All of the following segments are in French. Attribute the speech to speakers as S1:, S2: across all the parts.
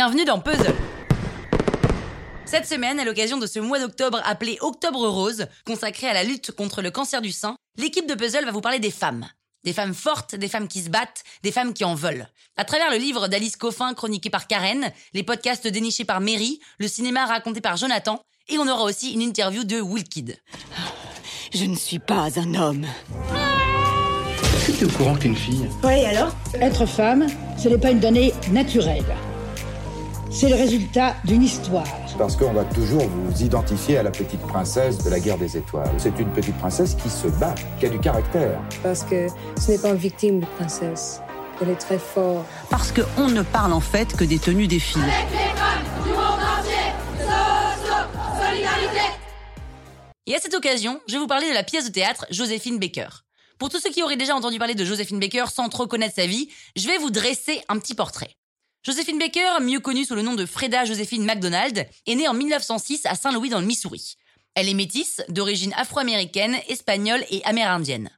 S1: Bienvenue dans Puzzle Cette semaine, à l'occasion de ce mois d'octobre appelé Octobre Rose, consacré à la lutte contre le cancer du sein, l'équipe de Puzzle va vous parler des femmes. Des femmes fortes, des femmes qui se battent, des femmes qui en veulent. À travers le livre d'Alice Coffin chroniqué par Karen, les podcasts dénichés par Mary, le cinéma raconté par Jonathan, et on aura aussi une interview de Wilkid.
S2: Je ne suis pas un homme.
S3: Est-ce que tu es au courant que t'es une fille
S4: Oui, alors?
S5: Être femme, ce n'est pas une donnée naturelle. C'est le résultat d'une histoire.
S6: Parce qu'on va toujours vous identifier à la petite princesse de la guerre des étoiles. C'est une petite princesse qui se bat, qui a du caractère.
S7: Parce que ce n'est pas une victime de princesse. Elle est très forte.
S2: Parce qu'on ne parle en fait que des tenues des filles.
S1: Et à cette occasion, je vais vous parler de la pièce de théâtre Joséphine Baker. Pour tous ceux qui auraient déjà entendu parler de Joséphine Baker sans trop connaître sa vie, je vais vous dresser un petit portrait. Joséphine Baker, mieux connue sous le nom de Freda Joséphine MacDonald, est née en 1906 à Saint-Louis dans le Missouri. Elle est métisse, d'origine afro-américaine, espagnole et amérindienne.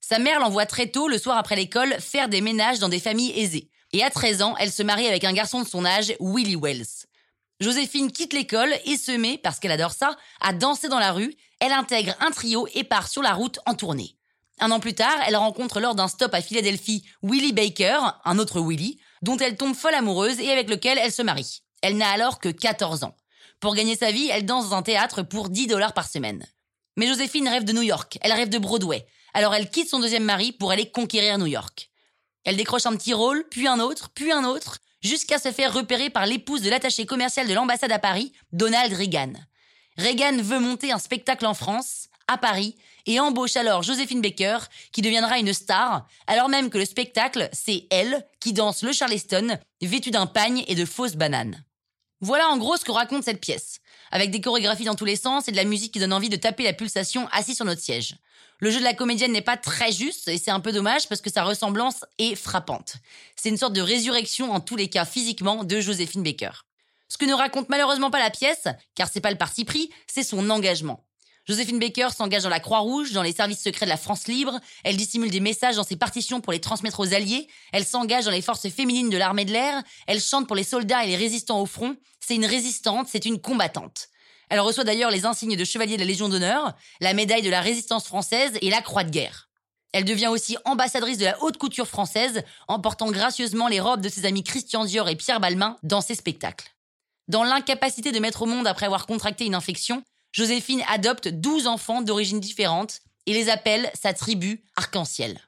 S1: Sa mère l'envoie très tôt, le soir après l'école, faire des ménages dans des familles aisées. Et à 13 ans, elle se marie avec un garçon de son âge, Willie Wells. Joséphine quitte l'école et se met, parce qu'elle adore ça, à danser dans la rue. Elle intègre un trio et part sur la route en tournée. Un an plus tard, elle rencontre lors d'un stop à Philadelphie Willie Baker, un autre Willie, dont elle tombe folle amoureuse et avec lequel elle se marie. Elle n'a alors que 14 ans. Pour gagner sa vie, elle danse dans un théâtre pour 10 dollars par semaine. Mais Joséphine rêve de New York, elle rêve de Broadway. Alors elle quitte son deuxième mari pour aller conquérir New York. Elle décroche un petit rôle, puis un autre, puis un autre, jusqu'à se faire repérer par l'épouse de l'attaché commercial de l'ambassade à Paris, Donald Reagan. Reagan veut monter un spectacle en France, à Paris, et embauche alors Joséphine Baker, qui deviendra une star, alors même que le spectacle, c'est elle qui danse le Charleston, vêtue d'un pagne et de fausses bananes. Voilà en gros ce que raconte cette pièce, avec des chorégraphies dans tous les sens et de la musique qui donne envie de taper la pulsation assis sur notre siège. Le jeu de la comédienne n'est pas très juste et c'est un peu dommage parce que sa ressemblance est frappante. C'est une sorte de résurrection en tous les cas physiquement de Joséphine Baker. Ce que ne raconte malheureusement pas la pièce, car c'est pas le parti pris, c'est son engagement. Joséphine Baker s'engage dans la Croix-Rouge, dans les services secrets de la France libre, elle dissimule des messages dans ses partitions pour les transmettre aux Alliés, elle s'engage dans les forces féminines de l'armée de l'air, elle chante pour les soldats et les résistants au front, c'est une résistante, c'est une combattante. Elle reçoit d'ailleurs les insignes de chevalier de la Légion d'honneur, la médaille de la résistance française et la croix de guerre. Elle devient aussi ambassadrice de la haute couture française en portant gracieusement les robes de ses amis Christian Dior et Pierre Balmain dans ses spectacles. Dans l'incapacité de mettre au monde après avoir contracté une infection, Joséphine adopte 12 enfants d'origines différentes et les appelle sa tribu arc-en-ciel.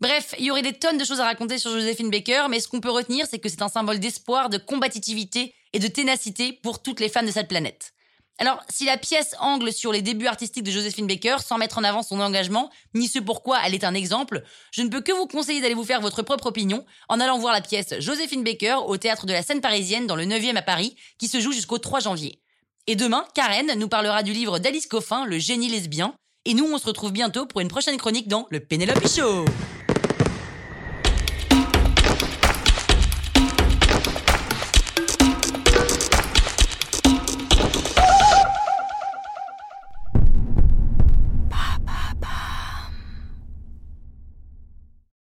S1: Bref, il y aurait des tonnes de choses à raconter sur Joséphine Baker, mais ce qu'on peut retenir, c'est que c'est un symbole d'espoir, de combativité et de ténacité pour toutes les femmes de cette planète. Alors, si la pièce angle sur les débuts artistiques de Joséphine Baker sans mettre en avant son engagement, ni ce pourquoi elle est un exemple, je ne peux que vous conseiller d'aller vous faire votre propre opinion en allant voir la pièce Joséphine Baker au théâtre de la Seine parisienne dans le 9e à Paris, qui se joue jusqu'au 3 janvier. Et demain, Karen nous parlera du livre d'Alice Coffin, Le génie lesbien. Et nous, on se retrouve bientôt pour une prochaine chronique dans le Penelope Show.